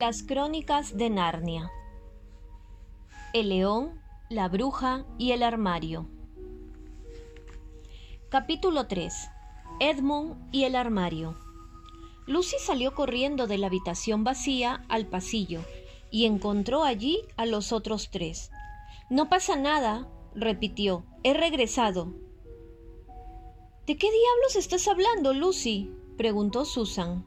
Las crónicas de Narnia. El león, la bruja y el armario. Capítulo 3. Edmund y el armario. Lucy salió corriendo de la habitación vacía al pasillo y encontró allí a los otros tres. No pasa nada, repitió. He regresado. ¿De qué diablos estás hablando, Lucy? preguntó Susan.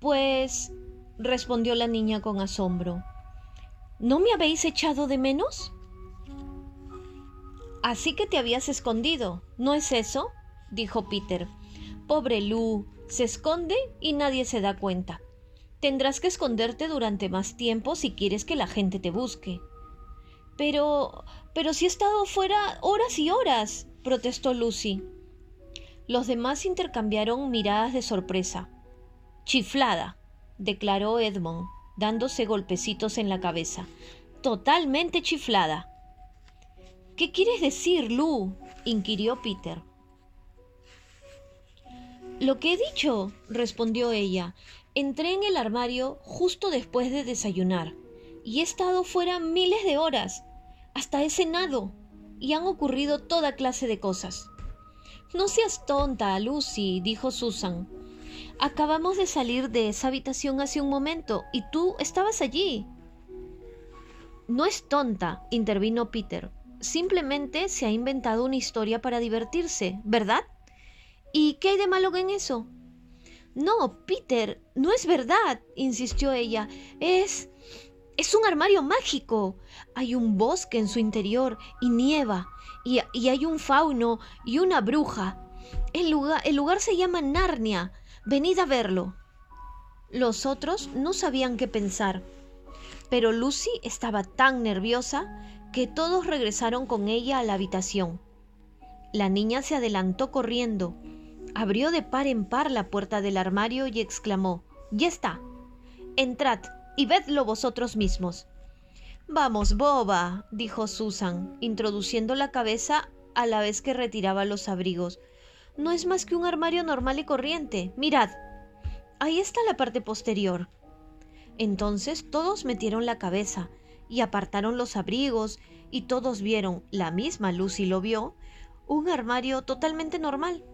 Pues respondió la niña con asombro. ¿No me habéis echado de menos? Así que te habías escondido, ¿no es eso? dijo Peter. Pobre Lu, se esconde y nadie se da cuenta. Tendrás que esconderte durante más tiempo si quieres que la gente te busque. Pero. pero si he estado fuera horas y horas, protestó Lucy. Los demás intercambiaron miradas de sorpresa. Chiflada, declaró Edmond, dándose golpecitos en la cabeza. Totalmente chiflada. ¿Qué quieres decir, Lu? inquirió Peter. Lo que he dicho, respondió ella. Entré en el armario justo después de desayunar y he estado fuera miles de horas. Hasta he cenado y han ocurrido toda clase de cosas. No seas tonta, Lucy, dijo Susan. Acabamos de salir de esa habitación hace un momento y tú estabas allí. No es tonta, intervino Peter. Simplemente se ha inventado una historia para divertirse, ¿verdad? ¿Y qué hay de malo en eso? No, Peter, no es verdad, insistió ella. Es... es un armario mágico. Hay un bosque en su interior y nieva. Y, hay un fauno y una bruja. El lugar, el lugar se llama Narnia. Venid a verlo. Los otros no sabían qué pensar, pero Lucy estaba tan nerviosa que todos regresaron con ella a la habitación. La niña se adelantó corriendo, abrió de par en par la puerta del armario y exclamó Ya está. Entrad y vedlo vosotros mismos. Vamos, boba, dijo Susan, introduciendo la cabeza a la vez que retiraba los abrigos no es más que un armario normal y corriente. Mirad, ahí está la parte posterior. Entonces todos metieron la cabeza y apartaron los abrigos y todos vieron, la misma Lucy lo vio, un armario totalmente normal.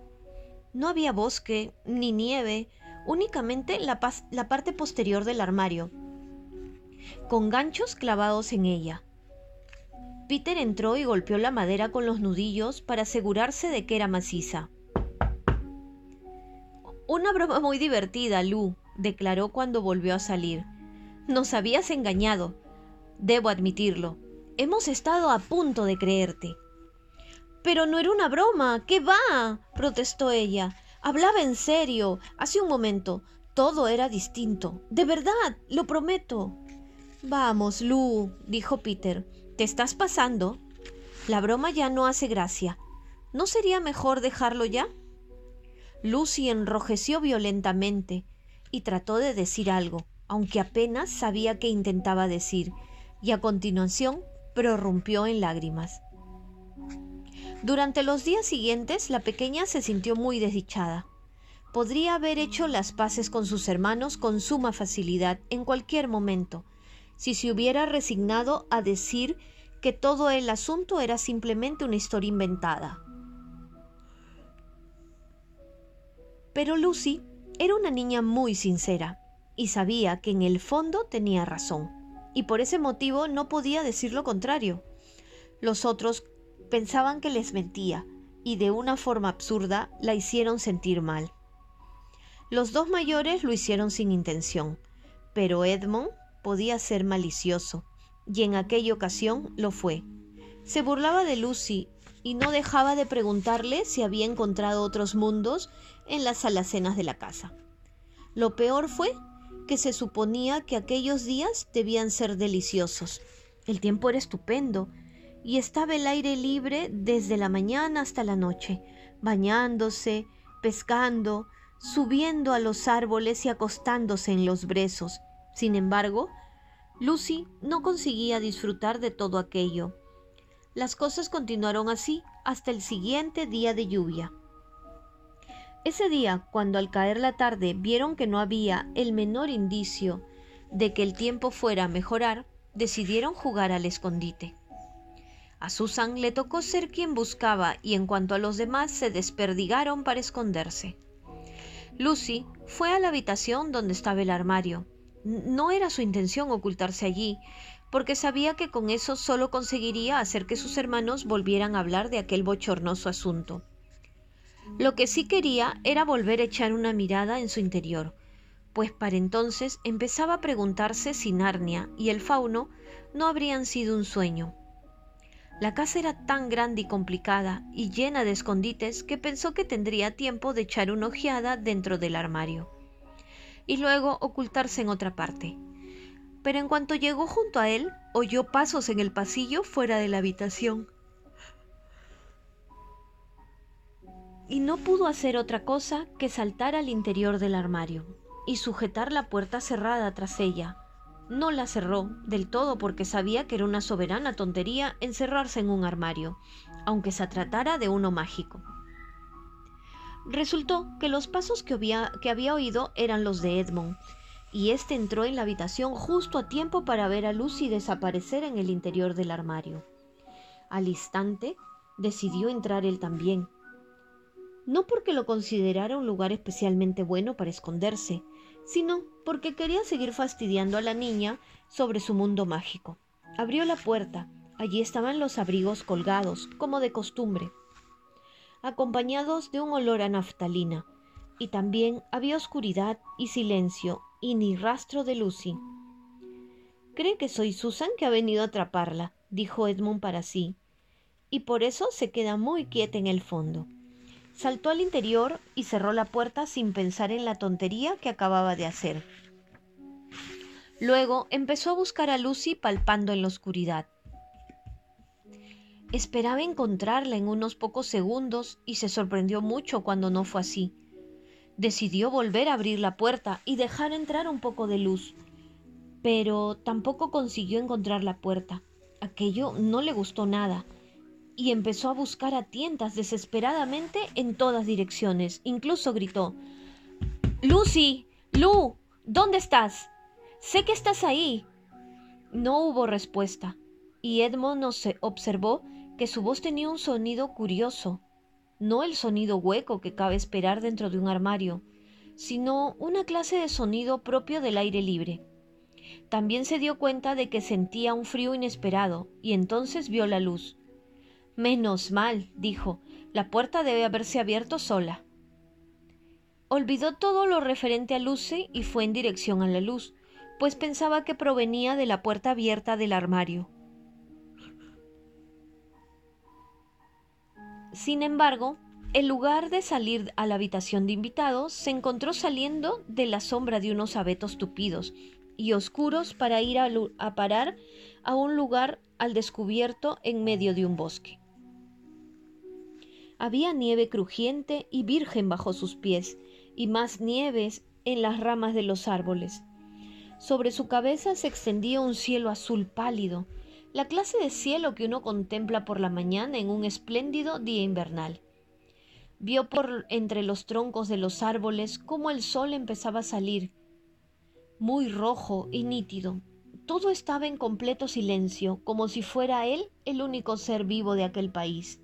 No había bosque ni nieve, únicamente la, la parte posterior del armario, con ganchos clavados en ella. Peter entró y golpeó la madera con los nudillos para asegurarse de que era maciza. Una broma muy divertida, Lu, declaró cuando volvió a salir. Nos habías engañado. Debo admitirlo. Hemos estado a punto de creerte. Pero no era una broma. ¿Qué va? protestó ella. Hablaba en serio. Hace un momento. Todo era distinto. De verdad, lo prometo. Vamos, Lu, dijo Peter. ¿Te estás pasando? La broma ya no hace gracia. ¿No sería mejor dejarlo ya? Lucy enrojeció violentamente y trató de decir algo, aunque apenas sabía qué intentaba decir, y a continuación prorrumpió en lágrimas. Durante los días siguientes la pequeña se sintió muy desdichada. Podría haber hecho las paces con sus hermanos con suma facilidad en cualquier momento, si se hubiera resignado a decir que todo el asunto era simplemente una historia inventada. Pero Lucy era una niña muy sincera y sabía que en el fondo tenía razón, y por ese motivo no podía decir lo contrario. Los otros pensaban que les mentía, y de una forma absurda la hicieron sentir mal. Los dos mayores lo hicieron sin intención, pero Edmund podía ser malicioso, y en aquella ocasión lo fue. Se burlaba de Lucy y no dejaba de preguntarle si había encontrado otros mundos en las alacenas de la casa. Lo peor fue que se suponía que aquellos días debían ser deliciosos. El tiempo era estupendo y estaba el aire libre desde la mañana hasta la noche, bañándose, pescando, subiendo a los árboles y acostándose en los brezos. Sin embargo, Lucy no conseguía disfrutar de todo aquello. Las cosas continuaron así hasta el siguiente día de lluvia. Ese día, cuando al caer la tarde vieron que no había el menor indicio de que el tiempo fuera a mejorar, decidieron jugar al escondite. A Susan le tocó ser quien buscaba y en cuanto a los demás se desperdigaron para esconderse. Lucy fue a la habitación donde estaba el armario. No era su intención ocultarse allí, porque sabía que con eso solo conseguiría hacer que sus hermanos volvieran a hablar de aquel bochornoso asunto. Lo que sí quería era volver a echar una mirada en su interior, pues para entonces empezaba a preguntarse si Narnia y el fauno no habrían sido un sueño. La casa era tan grande y complicada y llena de escondites que pensó que tendría tiempo de echar una ojeada dentro del armario y luego ocultarse en otra parte. Pero en cuanto llegó junto a él, oyó pasos en el pasillo fuera de la habitación. Y no pudo hacer otra cosa que saltar al interior del armario y sujetar la puerta cerrada tras ella, no la cerró del todo porque sabía que era una soberana tontería encerrarse en un armario, aunque se tratara de uno mágico. Resultó que los pasos que había, que había oído eran los de Edmond, y éste entró en la habitación justo a tiempo para ver a Lucy desaparecer en el interior del armario. Al instante decidió entrar él también. No porque lo considerara un lugar especialmente bueno para esconderse, sino porque quería seguir fastidiando a la niña sobre su mundo mágico. Abrió la puerta. Allí estaban los abrigos colgados, como de costumbre, acompañados de un olor a naftalina, y también había oscuridad y silencio y ni rastro de Lucy. Cree que soy Susan que ha venido a atraparla, dijo Edmund para sí, y por eso se queda muy quieta en el fondo. Saltó al interior y cerró la puerta sin pensar en la tontería que acababa de hacer. Luego empezó a buscar a Lucy palpando en la oscuridad. Esperaba encontrarla en unos pocos segundos y se sorprendió mucho cuando no fue así. Decidió volver a abrir la puerta y dejar entrar un poco de luz, pero tampoco consiguió encontrar la puerta. Aquello no le gustó nada y empezó a buscar a tientas desesperadamente en todas direcciones. Incluso gritó Lucy, Lu, ¿dónde estás? Sé que estás ahí. No hubo respuesta, y Edmond observó que su voz tenía un sonido curioso, no el sonido hueco que cabe esperar dentro de un armario, sino una clase de sonido propio del aire libre. También se dio cuenta de que sentía un frío inesperado, y entonces vio la luz. Menos mal, dijo, la puerta debe haberse abierto sola. Olvidó todo lo referente a Lucy y fue en dirección a la luz, pues pensaba que provenía de la puerta abierta del armario. Sin embargo, en lugar de salir a la habitación de invitados, se encontró saliendo de la sombra de unos abetos tupidos y oscuros para ir a, a parar a un lugar al descubierto en medio de un bosque. Había nieve crujiente y virgen bajo sus pies, y más nieves en las ramas de los árboles. Sobre su cabeza se extendía un cielo azul pálido, la clase de cielo que uno contempla por la mañana en un espléndido día invernal. Vio por entre los troncos de los árboles cómo el sol empezaba a salir, muy rojo y nítido. Todo estaba en completo silencio, como si fuera él el único ser vivo de aquel país.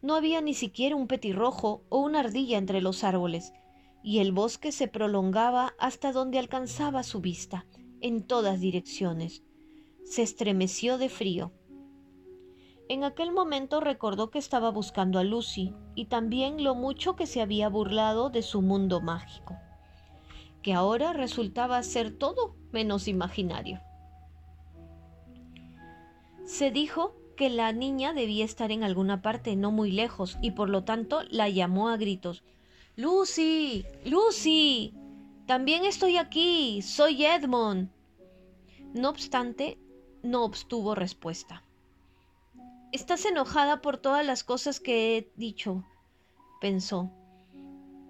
No había ni siquiera un petirrojo o una ardilla entre los árboles, y el bosque se prolongaba hasta donde alcanzaba su vista, en todas direcciones. Se estremeció de frío. En aquel momento recordó que estaba buscando a Lucy y también lo mucho que se había burlado de su mundo mágico, que ahora resultaba ser todo menos imaginario. Se dijo que la niña debía estar en alguna parte no muy lejos y por lo tanto la llamó a gritos. Lucy, Lucy, también estoy aquí, soy Edmond. No obstante, no obtuvo respuesta. Estás enojada por todas las cosas que he dicho, pensó.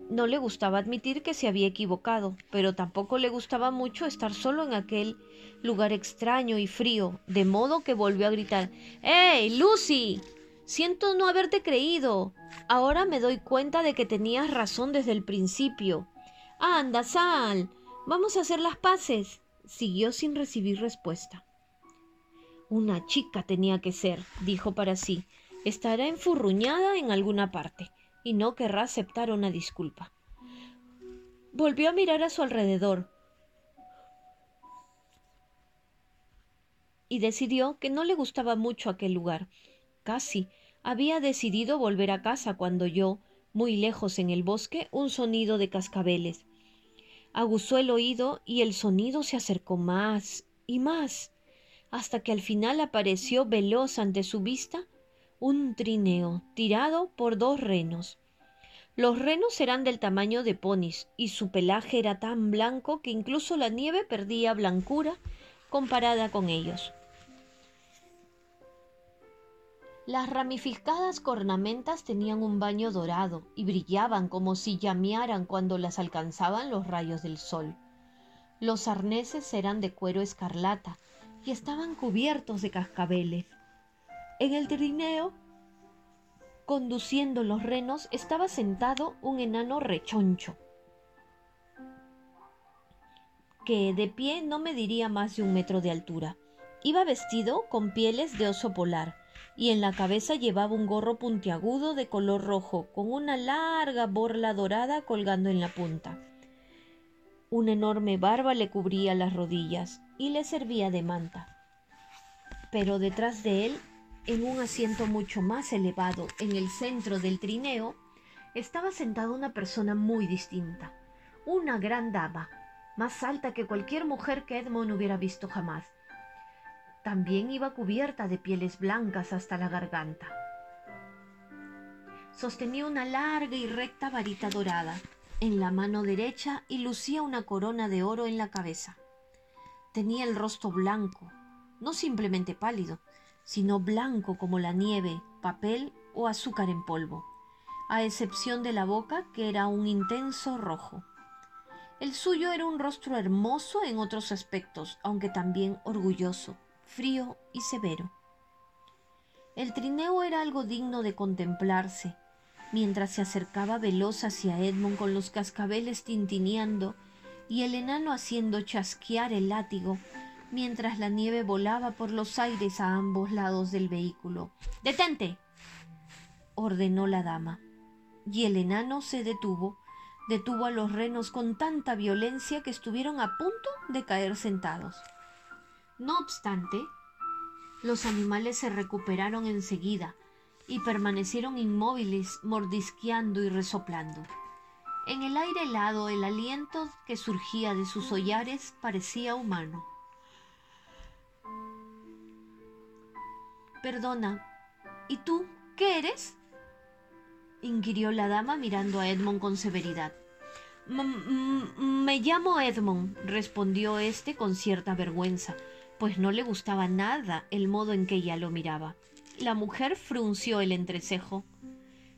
No le gustaba admitir que se había equivocado, pero tampoco le gustaba mucho estar solo en aquel lugar extraño y frío, de modo que volvió a gritar ¡Hey, Lucy! Siento no haberte creído. Ahora me doy cuenta de que tenías razón desde el principio. Anda, sal. Vamos a hacer las paces. siguió sin recibir respuesta. Una chica tenía que ser, dijo para sí. Estará enfurruñada en alguna parte y no querrá aceptar una disculpa. Volvió a mirar a su alrededor y decidió que no le gustaba mucho aquel lugar. Casi había decidido volver a casa cuando oyó, muy lejos en el bosque, un sonido de cascabeles. Aguzó el oído y el sonido se acercó más y más, hasta que al final apareció veloz ante su vista un trineo tirado por dos renos. Los renos eran del tamaño de ponis y su pelaje era tan blanco que incluso la nieve perdía blancura comparada con ellos. Las ramificadas cornamentas tenían un baño dorado y brillaban como si llamearan cuando las alcanzaban los rayos del sol. Los arneses eran de cuero escarlata y estaban cubiertos de cascabeles. En el trineo Conduciendo los renos estaba sentado un enano rechoncho, que de pie no mediría más de un metro de altura. Iba vestido con pieles de oso polar y en la cabeza llevaba un gorro puntiagudo de color rojo con una larga borla dorada colgando en la punta. Una enorme barba le cubría las rodillas y le servía de manta. Pero detrás de él en un asiento mucho más elevado, en el centro del trineo, estaba sentada una persona muy distinta, una gran dama, más alta que cualquier mujer que Edmond hubiera visto jamás. También iba cubierta de pieles blancas hasta la garganta. Sostenía una larga y recta varita dorada en la mano derecha y lucía una corona de oro en la cabeza. Tenía el rostro blanco, no simplemente pálido, sino blanco como la nieve, papel o azúcar en polvo, a excepción de la boca que era un intenso rojo. El suyo era un rostro hermoso en otros aspectos, aunque también orgulloso, frío y severo. El trineo era algo digno de contemplarse, mientras se acercaba veloz hacia Edmund con los cascabeles tintineando y el enano haciendo chasquear el látigo mientras la nieve volaba por los aires a ambos lados del vehículo. Detente. ordenó la dama. Y el enano se detuvo, detuvo a los renos con tanta violencia que estuvieron a punto de caer sentados. No obstante, los animales se recuperaron enseguida y permanecieron inmóviles, mordisqueando y resoplando. En el aire helado el aliento que surgía de sus hollares parecía humano. Perdona, ¿y tú qué eres? inquirió la dama mirando a Edmond con severidad. me llamo Edmond, respondió éste con cierta vergüenza, pues no le gustaba nada el modo en que ella lo miraba. La mujer frunció el entrecejo.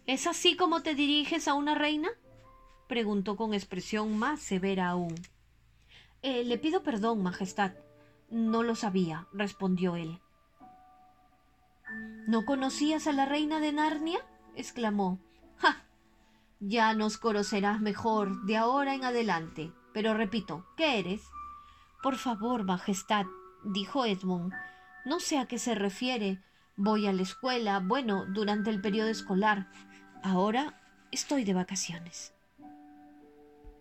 ¿Es así como te diriges a una reina? preguntó con expresión más severa aún. Eh, le pido perdón, Majestad. No lo sabía, respondió él. ¿No conocías a la reina de Narnia? exclamó. ¡Ja! Ya nos conocerás mejor de ahora en adelante. Pero repito, ¿qué eres? Por favor, Majestad, dijo Edmund. No sé a qué se refiere. Voy a la escuela, bueno, durante el periodo escolar. Ahora estoy de vacaciones.